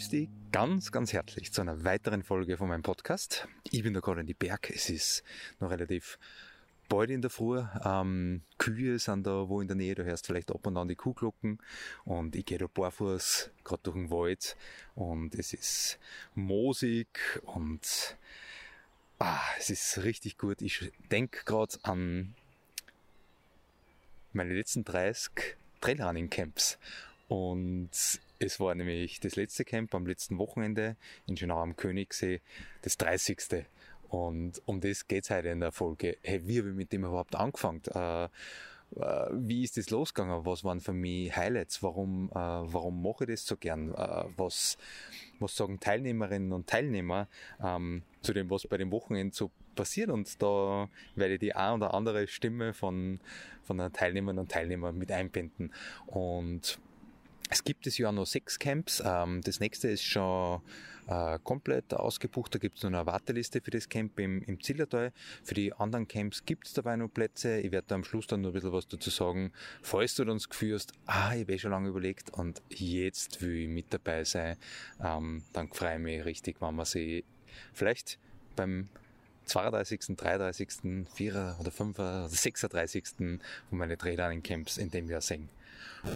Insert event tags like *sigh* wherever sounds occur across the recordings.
Begrüße dich ganz, ganz herzlich zu einer weiteren Folge von meinem Podcast. Ich bin der Colin die Berg. Es ist noch relativ bald in der Früh. Ähm, Kühe sind da wo in der Nähe, du hörst vielleicht ab und an die Kuhglocken und ich gehe da barfuß, gerade durch den Wald und es ist moosig und ah, es ist richtig gut. Ich denke gerade an meine letzten 30 Trailrunning Camps und es war nämlich das letzte Camp am letzten Wochenende in Schönau am Königssee, das 30. Und um das geht's heute in der Folge. Hey, wie habe ich mit dem überhaupt angefangen? Äh, äh, wie ist das losgegangen? Was waren für mich Highlights? Warum, äh, warum mache ich das so gern? Äh, was, was sagen Teilnehmerinnen und Teilnehmer ähm, zu dem, was bei dem Wochenende so passiert? Und da werde ich die ein oder andere Stimme von, von den Teilnehmerinnen und Teilnehmern mit einbinden. Und es gibt es ja noch sechs Camps. Ähm, das nächste ist schon äh, komplett ausgebucht. Da gibt es noch eine Warteliste für das Camp im, im Zillertal. Für die anderen Camps gibt es dabei noch Plätze. Ich werde da am Schluss dann noch ein bisschen was dazu sagen. Falls du dann das Gefühl hast, ah, ich habe eh schon lange überlegt und jetzt will ich mit dabei sein, ähm, dann freue ich mich richtig, wenn wir sie vielleicht beim 32., 33., 4. oder 5. oder 36. von meinen Trailrunning Camps in dem Jahr singen.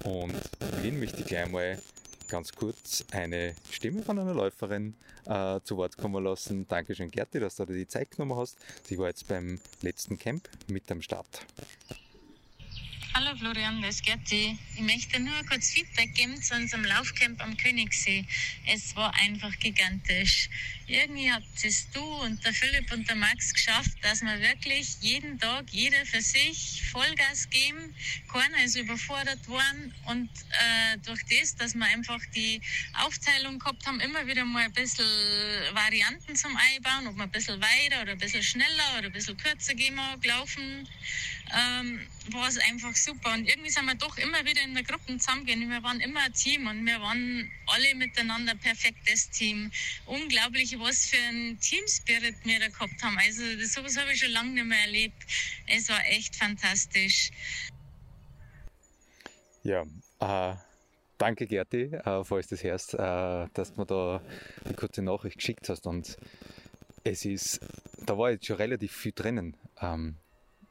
Und Beginn möchte ich gleich mal ganz kurz eine Stimme von einer Läuferin äh, zu Wort kommen lassen. Dankeschön, Gerti, dass du dir die Zeit genommen hast. Sie war jetzt beim letzten Camp mit am Start. Hallo Florian, das ist Gerti. Ich möchte nur kurz Feedback geben zu unserem Laufcamp am Königssee. Es war einfach gigantisch. Irgendwie habt es du und der Philipp und der Max geschafft, dass wir wirklich jeden Tag, jeder für sich Vollgas geben. Keiner ist überfordert worden und äh, durch das, dass wir einfach die Aufteilung gehabt haben, immer wieder mal ein bisschen Varianten zum Einbauen, ob wir ein bisschen weiter oder ein bisschen schneller oder ein bisschen kürzer gehen wir gelaufen, ähm, war es einfach super. Und irgendwie sind wir doch immer wieder in der Gruppe zusammengehen. Wir waren immer ein Team und wir waren alle miteinander perfektes Team. Unglaublich, was für ein Teamspirit wir da gehabt haben. Also sowas habe ich schon lange nicht mehr erlebt. Es war echt fantastisch. Ja, äh, danke Gerti, äh, falls das hörst, äh, dass du mir da eine kurze Nachricht geschickt hast. Und es ist, da war jetzt schon relativ viel drinnen. Ähm,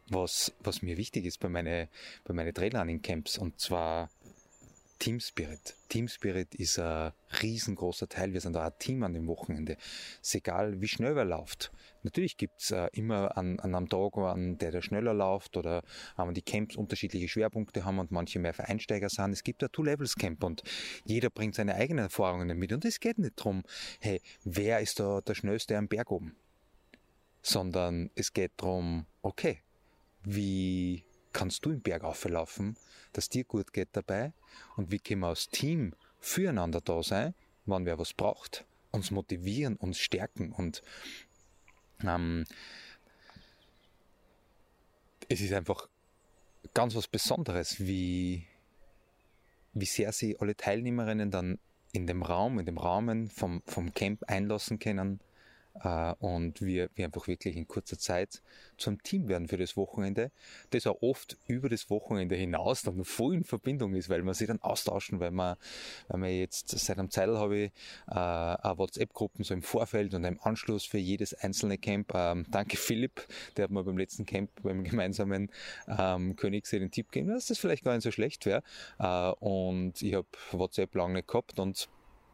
was, was mir wichtig ist bei meinen bei meine Trailrunning-Camps und zwar Team Spirit. Team Spirit ist ein riesengroßer Teil. Wir sind da ein Team an dem Wochenende. Ist egal, wie schnell wer läuft. Natürlich gibt's äh, immer an, an einem Tag, an der der schneller läuft oder wenn die Camps unterschiedliche Schwerpunkte haben und manche mehr für Einsteiger sind. Es gibt ein Two-Levels-Camp und jeder bringt seine eigenen Erfahrungen mit. Und es geht nicht darum, hey, wer ist da der Schnellste am Berg oben? Sondern es geht darum, okay, wie kannst du im Berg auflaufen, dass dir gut geht dabei? Und wie können wir als Team füreinander da sein, wann wer was braucht, uns motivieren, uns stärken und ähm, es ist einfach ganz was Besonderes, wie, wie sehr sie alle Teilnehmerinnen dann in dem Raum, in dem Rahmen vom, vom Camp einlassen können, äh, und wir, wir einfach wirklich in kurzer Zeit zum Team werden für das Wochenende, das auch oft über das Wochenende hinaus dann voll in Verbindung ist, weil wir sich dann austauschen, weil man, weil man jetzt seit einem Zeit habe ich äh, WhatsApp-Gruppen so im Vorfeld und im Anschluss für jedes einzelne Camp. Ähm, danke Philipp, der hat mir beim letzten Camp, beim gemeinsamen ähm, Königssee den Tipp gegeben, dass das vielleicht gar nicht so schlecht wäre. Äh, und ich habe WhatsApp lange nicht gehabt und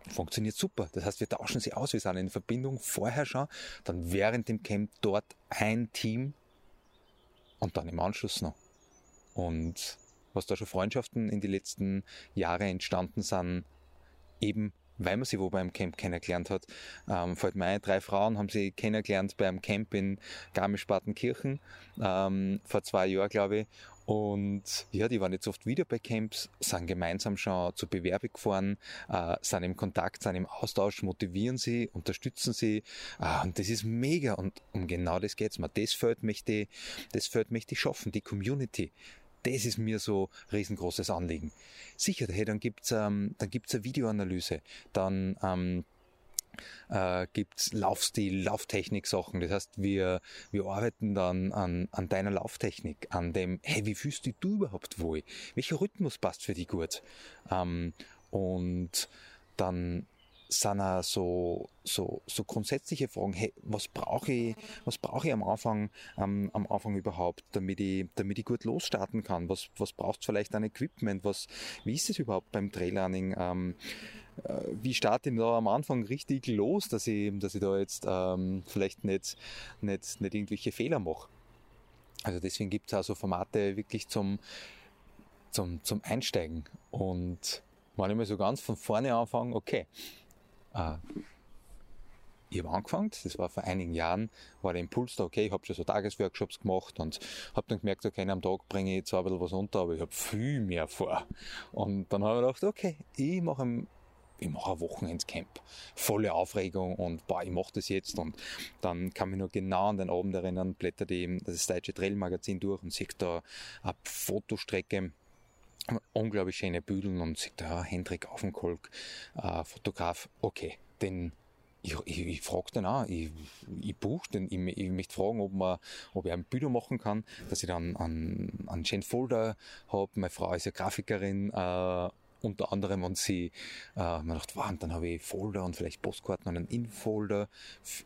funktioniert super. Das heißt, wir tauschen sie aus, wir sind in Verbindung vorher schon, dann während dem Camp dort ein Team und dann im Anschluss noch. Und was da schon Freundschaften in die letzten Jahre entstanden sind, eben weil man sie wo beim Camp kennengelernt hat. Ähm, fällt mir ein, drei Frauen haben sie kennengelernt beim Camp in Garmisch-Partenkirchen ähm, vor zwei Jahren, glaube ich. Und ja, die waren jetzt oft wieder bei Camps, sind gemeinsam schon zur Bewerbung gefahren, äh, sind im Kontakt, sind im Austausch, motivieren sie, unterstützen sie. Äh, und das ist mega. Und um genau das geht's mir. Das fällt mich die, das fällt mich die schaffen, die Community. Das ist mir so riesengroßes Anliegen. Sicher, hey, dann gibt's ähm, eine Videoanalyse, dann ähm, äh, gibt's Laufstil, Lauftechnik-Sachen. Das heißt, wir, wir arbeiten dann an, an deiner Lauftechnik, an dem, hey, wie fühlst du dich überhaupt wohl? Welcher Rhythmus passt für dich gut? Ähm, und dann sind auch so, so, so grundsätzliche Fragen, hey, was brauche ich, was brauche ich am Anfang, ähm, am Anfang überhaupt, damit ich, damit ich gut losstarten kann? Was, was braucht vielleicht an Equipment? Was, wie ist es überhaupt beim Trailrunning? Ähm, äh, wie starte ich da am Anfang richtig los, dass ich, dass ich da jetzt ähm, vielleicht nicht, nicht, nicht irgendwelche Fehler mache? Also deswegen gibt es auch so Formate wirklich zum, zum, zum Einsteigen. Und wenn ich mal so ganz von vorne anfange, okay, äh, ich habe angefangen, das war vor einigen Jahren, war der Impuls da, okay, ich habe schon so Tagesworkshops gemacht und habe dann gemerkt, okay, am Tag bringe ich zwar ein bisschen was unter, aber ich habe viel mehr vor. Und dann habe ich gedacht, okay, ich mache ich mache ein Wochenendscamp. Volle Aufregung und boah, ich mache das jetzt. Und dann kann mich nur genau an den Abend erinnern, blätter die, das Deutsche Trail Magazin durch und sehe da eine Fotostrecke unglaublich schöne Büdeln und sagt, ja, Hendrik Aufenkolk, äh, Fotograf, okay, den ich, ich, ich frage den auch, ich, ich buche den, ich, ich möchte fragen, ob, man, ob ich ein Bilder machen kann, dass ich dann einen, einen schönen Folder habe. Meine Frau ist ja Grafikerin, äh, unter anderem und sie, äh, man dachte, wow, und dann habe ich Folder und vielleicht Postkarten und einen In-Folder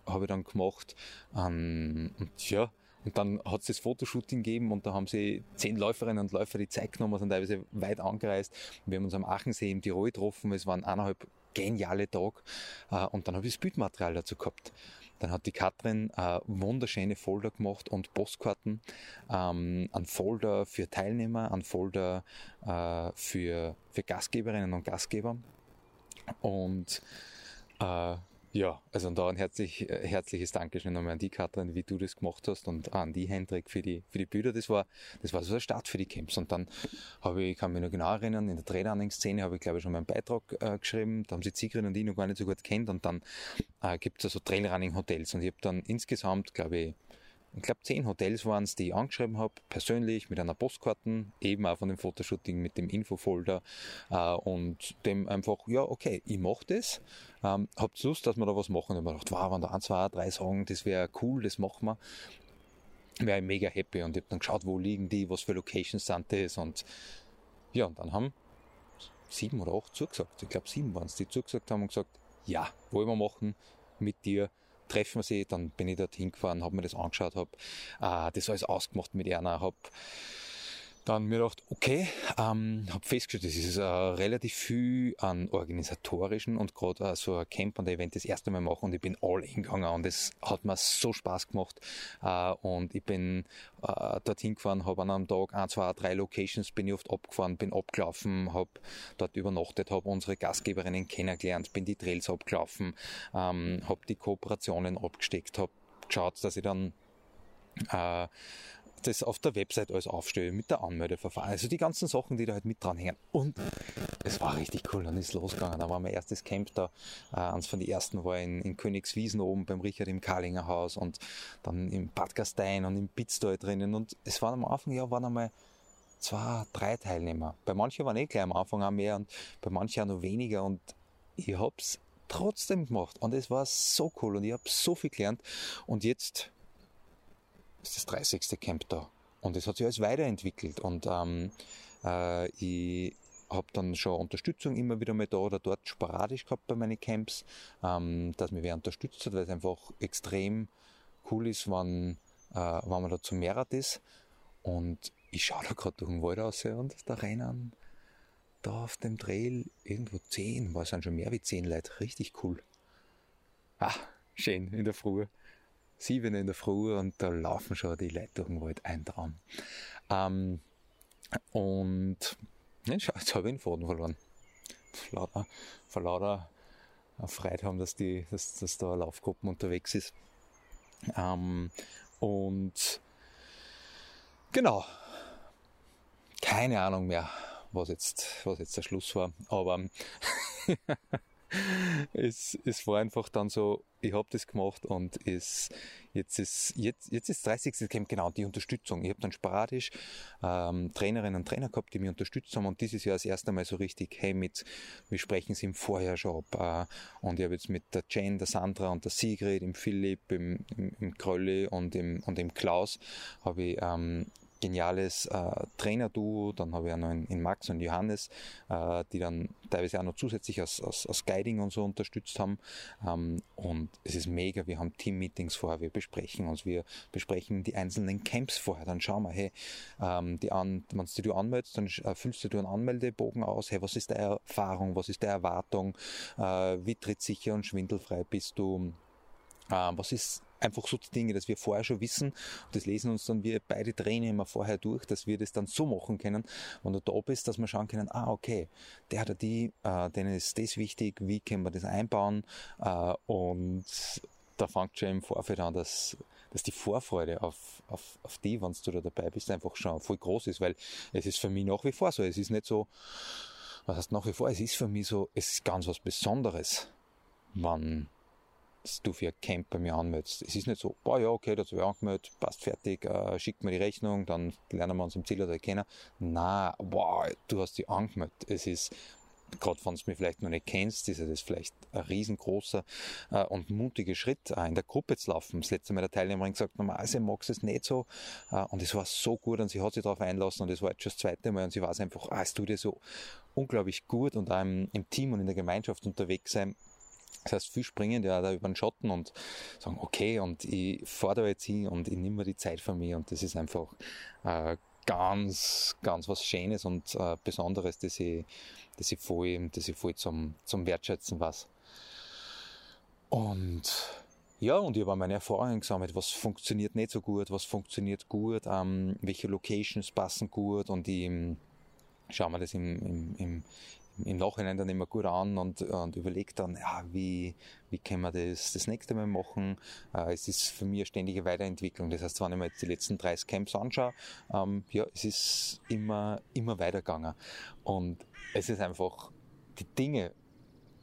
habe ich dann gemacht. Ähm, und ja, und dann hat es das Fotoshooting gegeben und da haben sie zehn Läuferinnen und Läufer die Zeit genommen, sind teilweise weit angereist. Wir haben uns am Achensee im Tirol getroffen. Es waren eineinhalb geniale Tage. Äh, und dann habe ich das Bildmaterial dazu gehabt. Dann hat die Katrin äh, wunderschöne Folder gemacht und Postkarten. Ähm, ein Folder für Teilnehmer, ein Folder äh, für, für Gastgeberinnen und Gastgeber. Und äh, ja, also da ein herzlich, äh, herzliches Dankeschön nochmal an die Katrin, wie du das gemacht hast und an die Hendrik für die, für die Bilder. Das war, das war so ein Start für die Camps. Und dann habe ich, kann mich noch genau erinnern, in der Trailrunning-Szene habe ich glaube ich schon meinen Beitrag äh, geschrieben. Da haben sie Zigrin und ich noch gar nicht so gut kennt. Und dann äh, gibt es also Trailrunning-Hotels. Und ich habe dann insgesamt, glaube ich, ich glaube, zehn Hotels waren es, die ich angeschrieben habe, persönlich mit einer Postkarten, eben auch von dem Fotoshooting mit dem Infofolder äh, und dem einfach, ja, okay, ich mache das, ähm, habt Lust, dass wir da was machen? Ich habe gedacht, wow, wenn da ein, zwei, drei sagen, das wäre cool, das machen wir, wäre ich mega happy. Und ich habe dann geschaut, wo liegen die, was für Locations sind das? Und ja, und dann haben sieben oder acht zugesagt, ich glaube sieben waren es, die zugesagt haben und gesagt, ja, wollen wir machen mit dir, treffen wir sie, dann bin ich dorthin gefahren, habe mir das angeschaut, habe äh, das alles ausgemacht mit einer, habe dann mir gedacht, okay, ähm, habe festgestellt, das ist äh, relativ viel an organisatorischen und gerade äh, so ein Camp und Event das erste Mal machen und ich bin all in gegangen und es hat mir so Spaß gemacht äh, und ich bin äh, dorthin gefahren, habe an einem Tag ein, zwei, drei Locations bin ich oft abgefahren, bin abgelaufen, habe dort übernachtet, habe unsere Gastgeberinnen kennengelernt, bin die Trails abgelaufen, ähm, habe die Kooperationen abgesteckt, habe geschaut, dass ich dann äh, das auf der Website alles aufstelle, mit der Anmeldeverfahren, also die ganzen Sachen, die da halt mit dranhängen. Und es war richtig cool, dann ist losgegangen. Da war mein erstes Camp da, äh, eins von den ersten war in, in Königswiesen oben beim Richard im Karlinger Haus und dann im Bad Gastein und im Pitztal drinnen und es waren am Anfang, ja, waren einmal zwei, drei Teilnehmer. Bei manchen waren eh gleich am Anfang auch mehr und bei manchen auch noch weniger und ich hab's trotzdem gemacht und es war so cool und ich habe so viel gelernt und jetzt ist das 30. Camp da. Und es hat sich alles weiterentwickelt. Und ähm, äh, ich habe dann schon Unterstützung immer wieder mal da oder dort sporadisch gehabt bei meinen Camps, ähm, dass mir wer unterstützt hat, weil es einfach extrem cool ist, wenn, äh, wenn man da zu mehret ist. Und ich schaue da gerade durch den Wald raus und da rennen da auf dem Trail irgendwo zehn, war es sind schon mehr wie zehn Leute, richtig cool. Ah, schön in der Früh sieben in der Früh und da laufen schon die Leute durch Wald ein Traum. Ähm, und jetzt habe ich den Faden verloren. Vor lauter, vor lauter Freude haben, dass, die, dass, dass da Laufgruppen unterwegs ist. Ähm, und genau, keine Ahnung mehr, was jetzt, was jetzt der Schluss war, aber *laughs* es, es war einfach dann so, ich habe das gemacht und es, jetzt ist jetzt, jetzt ist 30. Camp genau die Unterstützung. Ich habe dann sporadisch ähm, Trainerinnen und Trainer gehabt, die mich unterstützt haben und dieses Jahr das erste Mal so richtig, hey, mit, wir sprechen sie im Vorjahr schon ab. Äh, und ich habe jetzt mit der Jane, der Sandra und der Sigrid, im Philipp, im, im, im Krölli und im, und im Klaus habe ich ähm, geniales äh, Trainer-Duo. Dann habe ich auch noch in, in Max und Johannes, äh, die dann teilweise auch noch zusätzlich als, als, als Guiding und so unterstützt haben. Ähm, und es ist mega. Wir haben Team-Meetings vorher, wir besprechen uns, wir besprechen die einzelnen Camps vorher. Dann schauen wir, hey, ähm, die an, wenn du dich anmeldest, dann äh, füllst du einen Anmeldebogen aus. Hey, was ist deine Erfahrung? Was ist deine Erwartung? Äh, wie trittsicher und schwindelfrei bist du? Äh, was ist einfach so Dinge, dass wir vorher schon wissen. Und das lesen uns dann wir beide Trainer immer vorher durch, dass wir das dann so machen können, wenn du da bist, dass wir schauen können, ah, okay, der oder die, äh, denen ist das wichtig, wie können wir das einbauen? Äh, und da fängt schon im Vorfeld an, dass, dass die Vorfreude auf, auf, auf die, wenn du da dabei bist, einfach schon voll groß ist, weil es ist für mich nach wie vor so, es ist nicht so, was heißt nach wie vor, es ist für mich so, es ist ganz was Besonderes, wann du für ein Camp bei mir anmeldest. Es ist nicht so, boah, ja, okay, dazu ich angemeldet, passt fertig, äh, schickt mir die Rechnung, dann lernen wir uns im Ziel oder kennen. Na, boah, du hast dich angemeldet. Es ist, gerade wenn du mich vielleicht noch nicht kennst, ist das vielleicht ein riesengroßer äh, und mutiger Schritt, äh, in der Gruppe zu laufen. Das letzte Mal der Teilnehmerin gesagt, normalerweise mag es nicht so äh, und es war so gut und sie hat sich darauf einlassen und es war jetzt schon das zweite Mal und sie weiß einfach, ah, es tut dir so unglaublich gut und auch im Team und in der Gemeinschaft unterwegs sein das heißt, viel springen ja da über den Schatten und sagen, okay, und ich fordere jetzt hin und ich nehme mir die Zeit für mich und das ist einfach äh, ganz, ganz was Schönes und äh, Besonderes, das ich, das ich voll, das ich voll zum, zum Wertschätzen was. Und ja, und ich habe meine Erfahrungen gesammelt, was funktioniert nicht so gut, was funktioniert gut, ähm, welche Locations passen gut und ich schaue mir das im, im, im, im Nachhinein dann immer gut an und, und überlege dann, ja, wie, wie können wir das das nächste Mal machen. Äh, es ist für mich eine ständige Weiterentwicklung. Das heißt, wenn ich mir jetzt die letzten 30 Camps anschaue, ähm, ja, es ist immer, immer weitergegangen. Und es ist einfach die Dinge,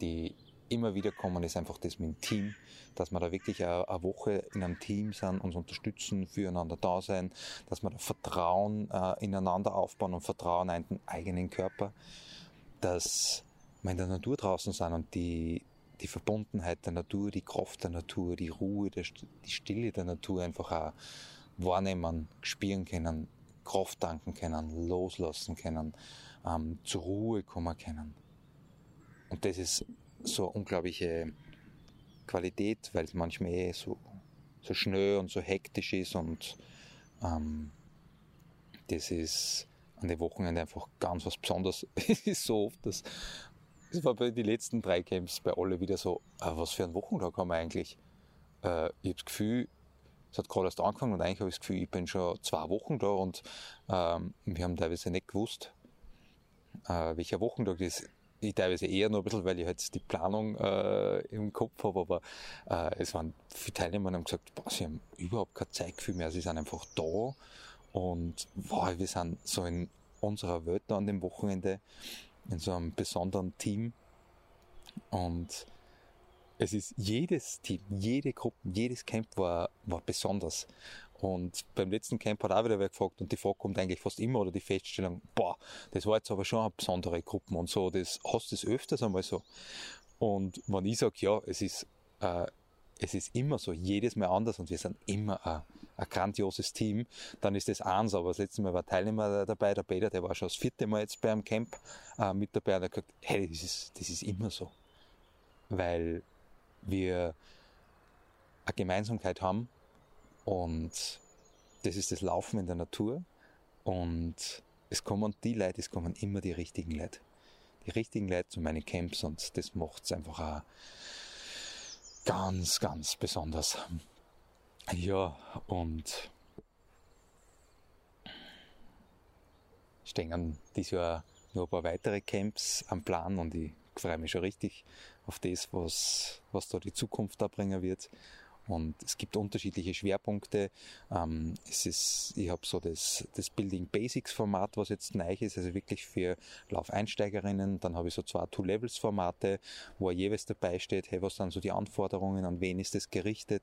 die immer wieder kommen, ist einfach das mit dem Team, dass wir da wirklich eine, eine Woche in einem Team sind, uns unterstützen, füreinander da sein, dass wir da Vertrauen äh, ineinander aufbauen und Vertrauen in den eigenen Körper dass wir in der Natur draußen sind und die, die Verbundenheit der Natur, die Kraft der Natur, die Ruhe, die Stille der Natur einfach auch wahrnehmen, spüren können, Kraft danken können, loslassen können, ähm, zur Ruhe kommen können. Und das ist so eine unglaubliche Qualität, weil es manchmal eh so, so schnell und so hektisch ist und ähm, das ist an den Wochenenden einfach ganz was Besonderes. *laughs* Es ist so oft, dass es war bei den letzten drei Camps bei alle wieder so, ah, was für einen Wochentag haben wir eigentlich? Äh, ich habe das Gefühl, es hat gerade erst angefangen und eigentlich habe ich das Gefühl, ich bin schon zwei Wochen da und ähm, wir haben teilweise nicht gewusst, äh, welcher Wochentag das ist. Ich teilweise eher nur ein bisschen, weil ich halt die Planung äh, im Kopf habe, aber äh, es waren viele Teilnehmer die haben gesagt, boah, sie haben überhaupt kein Zeitgefühl mehr, sie sind einfach da und wow, wir sind so in unserer Welt an dem Wochenende, in so einem besonderen Team. Und es ist jedes Team, jede Gruppe, jedes Camp war, war besonders. Und beim letzten Camp hat auch wieder wer gefragt und die Frage kommt eigentlich fast immer oder die Feststellung, boah, das war jetzt aber schon eine besondere Gruppe und so, das hast du das öfters einmal so. Und wenn ich sage, ja, es ist äh, es ist immer so, jedes Mal anders und wir sind immer ein, ein grandioses Team, dann ist das eins. Aber das letzte Mal war Teilnehmer dabei, der Peter, der war schon das vierte Mal jetzt beim Camp äh, mit dabei und hat gesagt, hey, das ist, das ist immer so. Weil wir eine Gemeinsamkeit haben und das ist das Laufen in der Natur und es kommen die Leute, es kommen immer die richtigen Leute. Die richtigen Leute zu meinen Camps und das macht es einfach auch ganz, ganz besonders. Ja, und stehen dieses Jahr noch ein paar weitere Camps am Plan und ich freue mich schon richtig auf das, was, was da die Zukunft da bringen wird. Und es gibt unterschiedliche Schwerpunkte. Ähm, es ist, ich habe so das, das Building Basics Format, was jetzt neu ist, also wirklich für Laufeinsteigerinnen. Dann habe ich so zwei Two-Levels Formate, wo jeweils dabei steht, hey, was sind so die Anforderungen, an wen ist das gerichtet.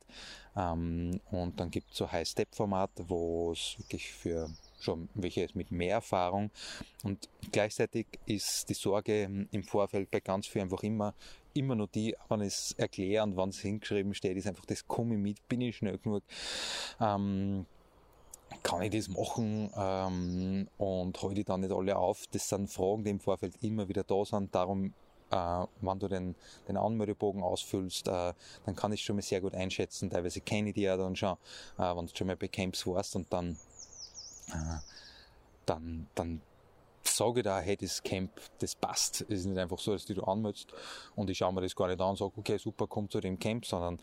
Ähm, und dann gibt es so High-Step Format, wo es wirklich für schon welche ist mit mehr Erfahrung. Und gleichzeitig ist die Sorge im Vorfeld bei ganz vielen einfach immer, immer nur die, wenn ich es erkläre und wenn es hingeschrieben steht, ist einfach das komme ich mit, bin ich schnell genug. Ähm, kann ich das machen ähm, und halte ich dann nicht alle auf. Das sind Fragen, die im Vorfeld immer wieder da sind. Darum, äh, wenn du den, den Anmeldebogen ausfüllst, äh, dann kann ich schon mal sehr gut einschätzen. Teilweise kenne ich die ja dann schon, äh, wenn du schon mal bei Camps warst und dann, äh, dann, dann sage da, hey, das Camp, das passt. Es ist nicht einfach so, dass du anmeldest und ich schaue mir das gar nicht an und sage, okay, super, komm zu dem Camp, sondern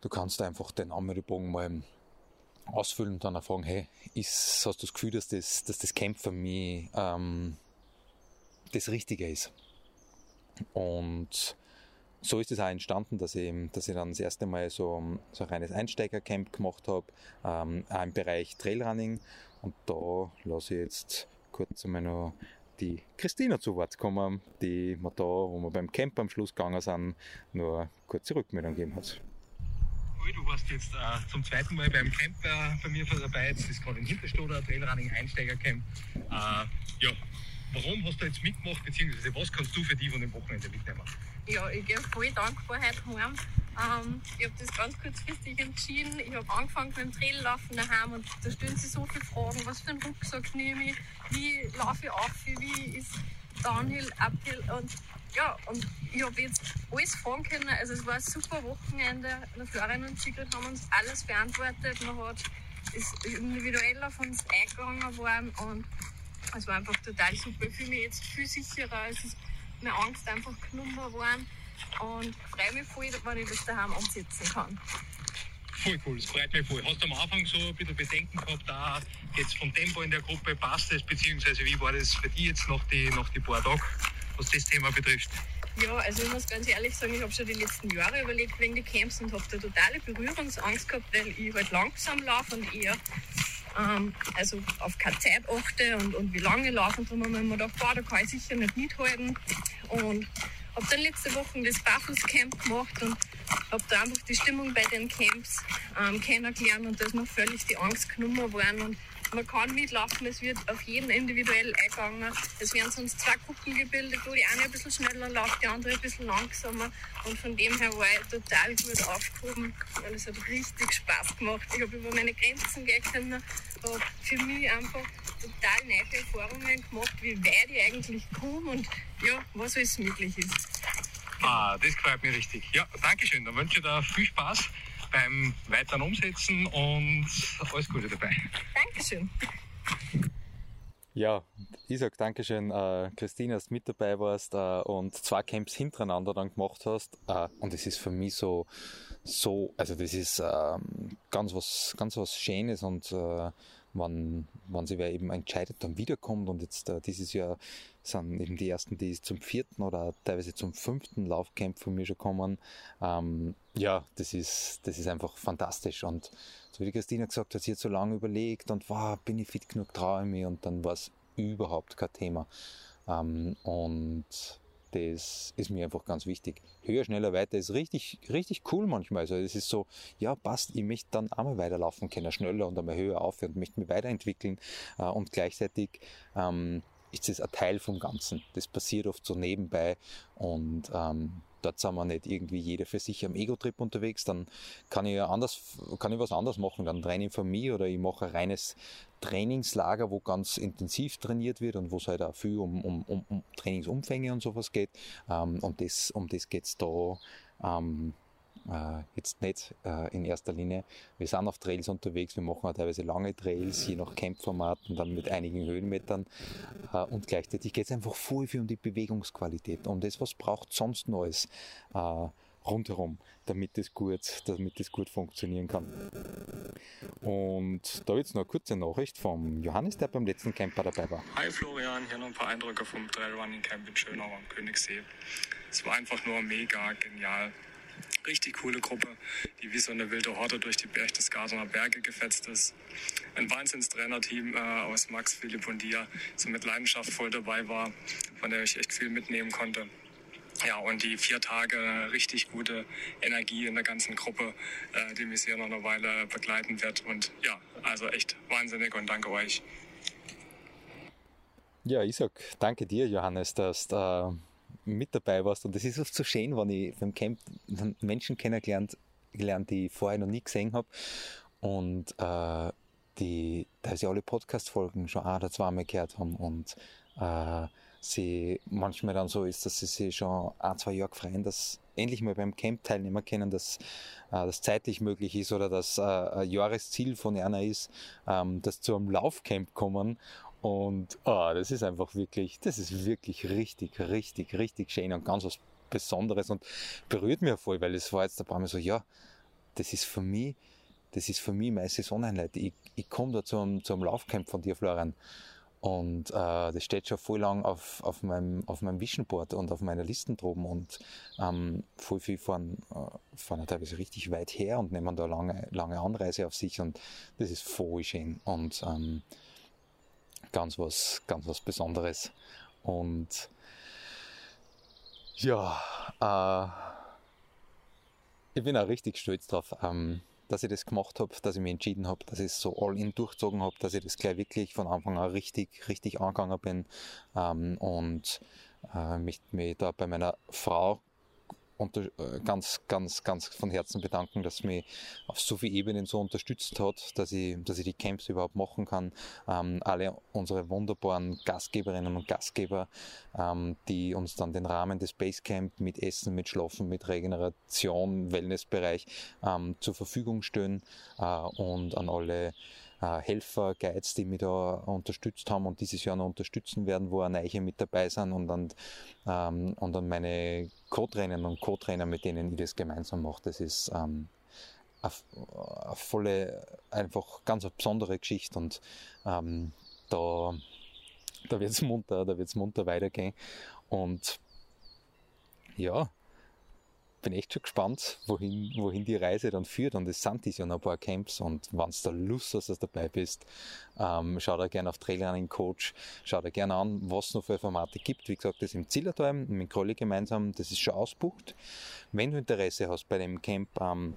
du kannst einfach den Anmeldebogen mal ausfüllen und dann auch fragen, hey, ist, hast du das Gefühl, dass das, dass das Camp für mich ähm, das Richtige ist? Und so ist es auch entstanden, dass ich, dass ich dann das erste Mal so, so ein reines Einsteigercamp gemacht habe, ähm, auch im Bereich Trailrunning. Und da lasse ich jetzt kurz einmal noch die Christina zu Wort kommen, die mir da, wo wir beim Camp am Schluss gegangen sind, nur eine kurze Rückmeldung gegeben hat. Du warst jetzt äh, zum zweiten Mal beim Camp äh, bei mir dabei. Jetzt ist gerade im Hinterstoder Trailrunning Einsteigercamp. Äh, ja, warum hast du jetzt mitgemacht, beziehungsweise was kannst du für die von dem Wochenende mitnehmen? Ja, ich gehe voll dankbar heute heim. Ähm, ich habe das ganz kurzfristig entschieden. Ich habe angefangen mit dem Traillaufen daheim und da stellen sich so viele Fragen. Was für einen Rucksack nehme ich? Wie laufe ich auf? Wie ist Downhill, Uphill? Und ja, und ich habe jetzt alles fragen können. Also es war ein super Wochenende. Der Florian und Sigrid haben uns alles beantwortet. Man hat ist individuell auf uns eingegangen worden und es war einfach total super. Ich fühle mich jetzt viel sicherer. Es ist meine Angst einfach genommen worden und freue mich voll, wenn ich das daheim umsetzen kann. Voll cool, das freut mich voll. Hast du am Anfang so ein bisschen Bedenken gehabt, da jetzt vom Tempo in der Gruppe passt es, beziehungsweise wie war das für dich jetzt nach die, nach die paar Tagen, was das Thema betrifft? Ja, also ich muss ganz ehrlich sagen, ich habe schon die letzten Jahre überlegt wegen den Camps und habe da totale Berührungsangst gehabt, weil ich halt langsam laufe und eher ähm, also auf keine Zeit achte und, und wie lange laufe. Und darum habe ich mir gedacht, boah, da kann ich sicher nicht mithalten. Und habe dann letzte Woche das Barfußcamp gemacht und habe da einfach die Stimmung bei den Camps ähm, kennengelernt und da ist mir völlig die Angst genommen worden. Und man kann mitlaufen, es wird auf jeden individuell eingegangen. Es werden sonst zwei Gruppen gebildet, wo die eine ein bisschen schneller läuft, die andere ein bisschen langsamer. Und von dem her war ich total gut aufgehoben, weil es hat richtig Spaß gemacht. Ich habe über meine Grenzen gehen können, habe für mich einfach total neue Erfahrungen gemacht, wie weit ich eigentlich komme und ja, was alles möglich ist. Ah, das gefällt mir richtig. Ja, danke schön. Dann wünsche ich dir viel Spaß beim weiteren Umsetzen und alles Gute dabei. Dankeschön. Ja, ich sag Dankeschön, äh, Christine, dass du mit dabei warst äh, und zwei Camps hintereinander dann gemacht hast. Äh, und es ist für mich so, so, also das ist ähm, ganz was, ganz was Schönes und äh, wann, wann sich wer eben entscheidet, dann wiederkommt und jetzt äh, dieses Jahr sind eben die ersten, die zum vierten oder teilweise zum fünften Laufcamp von mir schon kommen. Ähm, ja, das ist, das ist einfach fantastisch und so wie die Christina gesagt hat, sie hat so lange überlegt und wow, bin ich fit genug, traue ich mich und dann war es überhaupt kein Thema. Ähm, und das ist mir einfach ganz wichtig. Höher, schneller, weiter ist richtig, richtig cool manchmal. Also es ist so, ja, passt, ich möchte dann einmal weiterlaufen können, schneller und einmal höher aufhören und möchte mich weiterentwickeln äh, und gleichzeitig ähm, ist es ein Teil vom Ganzen. Das passiert oft so nebenbei und ähm, dort sind wir nicht irgendwie jeder für sich am Ego-Trip unterwegs, dann kann ich ja anders, kann ich was anderes machen, dann traine ich von mir oder ich mache ein reines Trainingslager, wo ganz intensiv trainiert wird und wo es halt auch viel um, um, um, um Trainingsumfänge und sowas geht. Ähm, und das, um das geht's da ähm, äh, jetzt nicht äh, in erster Linie. Wir sind auf Trails unterwegs, wir machen auch teilweise lange Trails, je nach Campformat und dann mit einigen Höhenmetern. Äh, und gleichzeitig geht es einfach voll viel um die Bewegungsqualität, um das, was braucht sonst Neues. Äh, rundherum, damit es gut, damit es gut funktionieren kann. Und da jetzt noch eine kurze Nachricht vom Johannes, der beim letzten Camper dabei war. Hi Florian, hier noch ein paar Eindrücke vom Trailrunning Camp in Schönau am Königssee. Es war einfach nur mega genial. Richtig coole Gruppe, die wie so eine wilde Horde durch die Berchtesgadener Berge gefetzt ist. Ein Wahnsinnstrainerteam äh, aus Max, Philipp und dir, so mit Leidenschaft voll dabei war, von der ich echt viel mitnehmen konnte. Ja, und die vier Tage richtig gute Energie in der ganzen Gruppe, äh, die mich hier noch eine Weile begleiten wird. Und ja, also echt wahnsinnig und danke euch. Ja, sag danke dir, Johannes, dass äh, mit dabei warst. Und es ist oft so schön, wenn ich beim Camp Menschen kennengelernt, gelernt, die ich vorher noch nie gesehen habe. Und äh, die, da sie alle Podcast-Folgen schon ein oder zweimal gehört haben und äh, sie manchmal dann so ist, dass sie sich schon ein, zwei Jahre freuen, dass endlich mal beim Camp teilnehmen können, dass äh, das zeitlich möglich ist oder dass äh, ein Jahresziel von einer ist, ähm, dass zu einem Laufcamp kommen und oh, das ist einfach wirklich, das ist wirklich richtig, richtig, richtig schön und ganz was Besonderes und berührt mich voll, weil es war jetzt ein paar Mal so, ja, das ist für mich, das ist für mich meine Saisoneinheit. Ich, ich komme da zum, zum Laufcamp von dir, Florian. Und äh, das steht schon voll lang auf, auf, meinem, auf meinem Vision Board und auf meiner Listen droben und ähm, voll viel fahren, äh, fahren teilweise richtig weit her und nehmen da lange, lange Anreise auf sich und das ist voll schön und ähm, ganz was, ganz was Besonderes. Und ja, äh, ich bin auch richtig stolz drauf. Ähm, dass ich das gemacht habe, dass ich mich entschieden habe, dass ich es so all in durchzogen habe, dass ich das gleich wirklich von Anfang an richtig, richtig angegangen bin ähm, und äh, mich, mich da bei meiner Frau unter, äh, ganz, ganz, ganz von Herzen bedanken, dass mich auf so vielen Ebenen so unterstützt hat, dass ich, dass ich die Camps überhaupt machen kann. Ähm, alle unsere wunderbaren Gastgeberinnen und Gastgeber, ähm, die uns dann den Rahmen des Basecamp mit Essen, mit Schlafen, mit Regeneration, Wellnessbereich ähm, zur Verfügung stellen äh, und an alle Helfer, Guides, die mich da unterstützt haben und dieses Jahr noch unterstützen werden, wo auch neue mit dabei sind und dann, ähm, und dann meine Co-Trainerinnen und Co-Trainer, mit denen ich das gemeinsam mache. Das ist ähm, eine, eine volle, einfach ganz eine besondere Geschichte und ähm, da, da wird es munter, da wird's munter weitergehen und ja, bin echt schon gespannt, wohin, wohin die Reise dann führt. Und es sind dies ja noch ein paar Camps. Und wenn du da Lust hast, dass du dabei bist, ähm, schau da gerne auf Trailrunning Coach, schau da gerne an, was es noch für Formate gibt. Wie gesagt, das ist im Zillertal mit Crolli gemeinsam, das ist schon ausbucht. Wenn du Interesse hast bei dem Camp, ähm,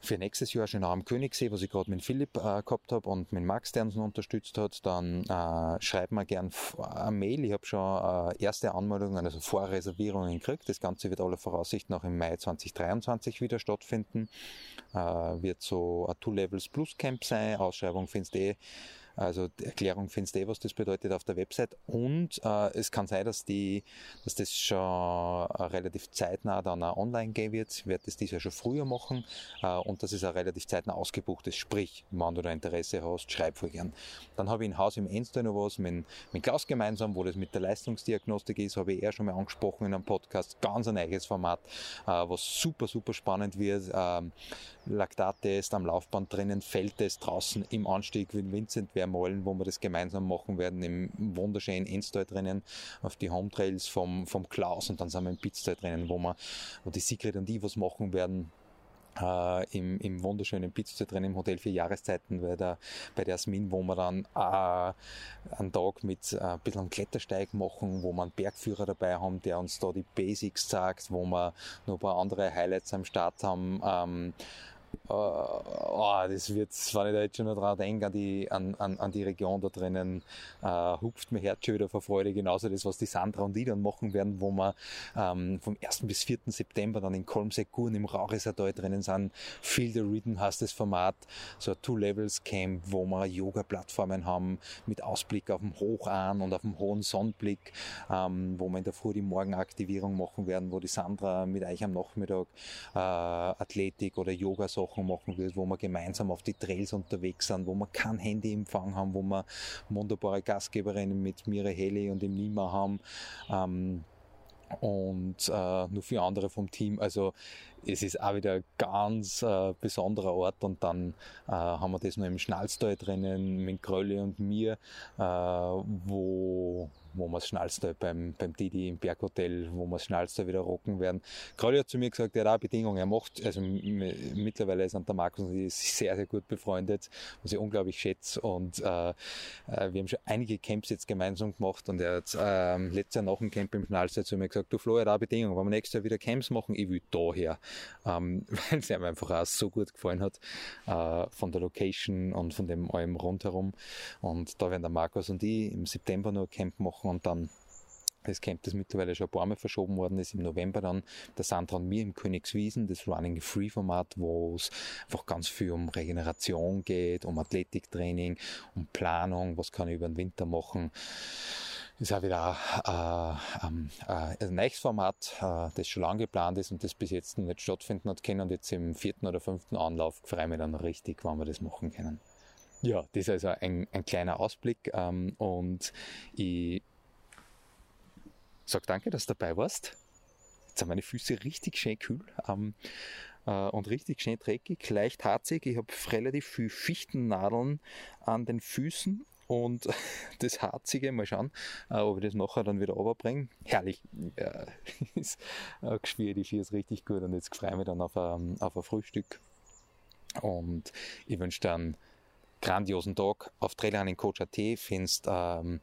für nächstes Jahr schon am Königssee, was ich gerade mit Philipp äh, gehabt habe und mit Max, der uns unterstützt hat, dann äh, schreibt mir gern eine Mail. Ich habe schon äh, erste Anmeldungen, also Vorreservierungen gekriegt. Das Ganze wird aller Voraussicht nach im Mai 2023 wieder stattfinden. Äh, wird so ein Two Levels Plus Camp sein. Ausschreibung findest du eh also die Erklärung findest du eh, was das bedeutet auf der Website. Und äh, es kann sein, dass, die, dass das schon äh, relativ zeitnah dann auch online gehen wird. Ich werde das dieses Jahr schon früher machen äh, und dass es auch relativ zeitnah ausgebucht ist. Sprich, wenn du da Interesse hast, schreib voll gern. Dann habe ich in Haus im Enster noch was mit, mit Klaus gemeinsam, wo das mit der Leistungsdiagnostik ist, habe ich eher schon mal angesprochen in einem Podcast. Ganz ein eigenes Format, äh, was super, super spannend wird. Ähm, Laktattest am Laufband drinnen, Feldtest draußen im Anstieg, wie Vincent wäre malen, wo wir das gemeinsam machen werden, im wunderschönen Endstall drinnen, auf die Home Trails vom, vom Klaus und dann sind wir im Pitzstall drinnen, wo wir, wo die Sigrid und die was machen werden, äh, im, im wunderschönen Pizza drin im Hotel für Jahreszeiten bei der, bei der Asmin, wo wir dann äh, einen Tag mit äh, ein bisschen Klettersteig machen, wo wir einen Bergführer dabei haben, der uns da die Basics sagt, wo wir noch ein paar andere Highlights am Start haben. Ähm, Uh, oh, das wird, wenn ich da jetzt schon noch dran denke, an die, an, an, an die Region da drinnen, uh, hupft mir Herz schon wieder vor Freude. Genauso das, was die Sandra und ich dann machen werden, wo wir ähm, vom 1. bis 4. September dann in Kolmsekuren im Rauresertal drinnen sind. Feel the Rhythm heißt das Format, so ein Two-Levels-Camp, wo wir Yoga-Plattformen haben mit Ausblick auf dem Hochan und auf dem hohen Sonnenblick, ähm, wo wir in der Früh die Morgenaktivierung machen werden, wo die Sandra mit euch am Nachmittag äh, Athletik oder Yoga Sachen machen wird, wo wir gemeinsam auf die Trails unterwegs sind, wo wir kein Handyempfang haben, wo wir wunderbare Gastgeberinnen mit Mire Heli und im Nima haben. Ähm, und äh, nur viele andere vom Team. Also es ist auch wieder ein ganz äh, besonderer Ort und dann äh, haben wir das noch im Schnalztal drinnen mit Krölli und mir, äh, wo wo wir das Schnalztal beim, beim Didi im Berghotel, wo wir das Schnalztal wieder rocken werden. Krölli hat zu mir gesagt, er hat auch Bedingungen. Er macht, also mittlerweile sind der Markus und ich sehr, sehr gut befreundet, was ich unglaublich schätze und äh, äh, wir haben schon einige Camps jetzt gemeinsam gemacht und er hat äh, letztes Jahr nach dem Camp im Schnalztal zu mir gesagt, du Flo, er hat auch Bedingungen, wenn wir nächstes Jahr wieder Camps machen, ich will da her ähm, *laughs* weil es ihm einfach auch so gut gefallen hat äh, von der Location und von dem allem rundherum. Und da werden der Markus und ich im September nur Camp machen und dann das Camp, das mittlerweile schon ein paar Mal verschoben worden ist, im November dann, der Sandra und mir im Königswiesen, das Running Free Format, wo es einfach ganz viel um Regeneration geht, um Athletiktraining, um Planung, was kann ich über den Winter machen ist auch wieder äh, ähm, äh, ein neues Format, äh, das schon lange geplant ist und das bis jetzt noch nicht stattfinden hat können und jetzt im vierten oder fünften Anlauf freue ich mich dann richtig, wann wir das machen können. Ja, das ist also ein, ein kleiner Ausblick ähm, und ich sag danke, dass du dabei warst. Jetzt sind meine Füße richtig schön kühl ähm, äh, und richtig schön dreckig, leicht harzig. Ich habe relativ viel Fichtennadeln an den Füßen und *laughs* das Harzige, mal schauen, äh, ob ich das nachher dann wieder runterbringe. Herrlich. Ja, *laughs* ist äh, Ski ist richtig gut und jetzt freue ich mich dann auf ein, auf ein Frühstück. Und ich wünsche dann grandiosen Tag. Auf Trailrunning-Coach.at findest, ähm,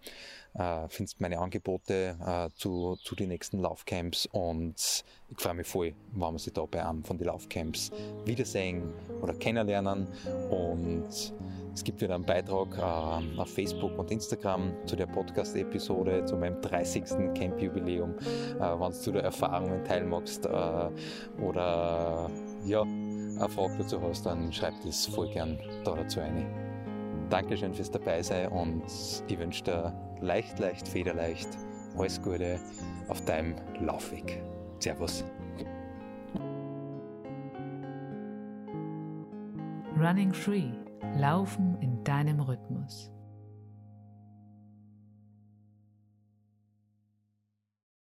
äh, findest meine Angebote äh, zu, zu den nächsten Laufcamps und ich freue mich voll, wenn wir sich da bei einem von den Laufcamps wiedersehen oder kennenlernen und es gibt wieder einen Beitrag äh, auf Facebook und Instagram zu der Podcast-Episode, zu meinem 30. Camp-Jubiläum, äh, wenn du der Erfahrungen teilen magst äh, oder ja, eine Frage dazu hast, dann schreib das voll gern da dazu ein. Dankeschön fürs Dabeisein und ich wünsche dir leicht, leicht, federleicht alles Gute auf deinem Laufweg. Servus. Running Free Laufen in deinem Rhythmus.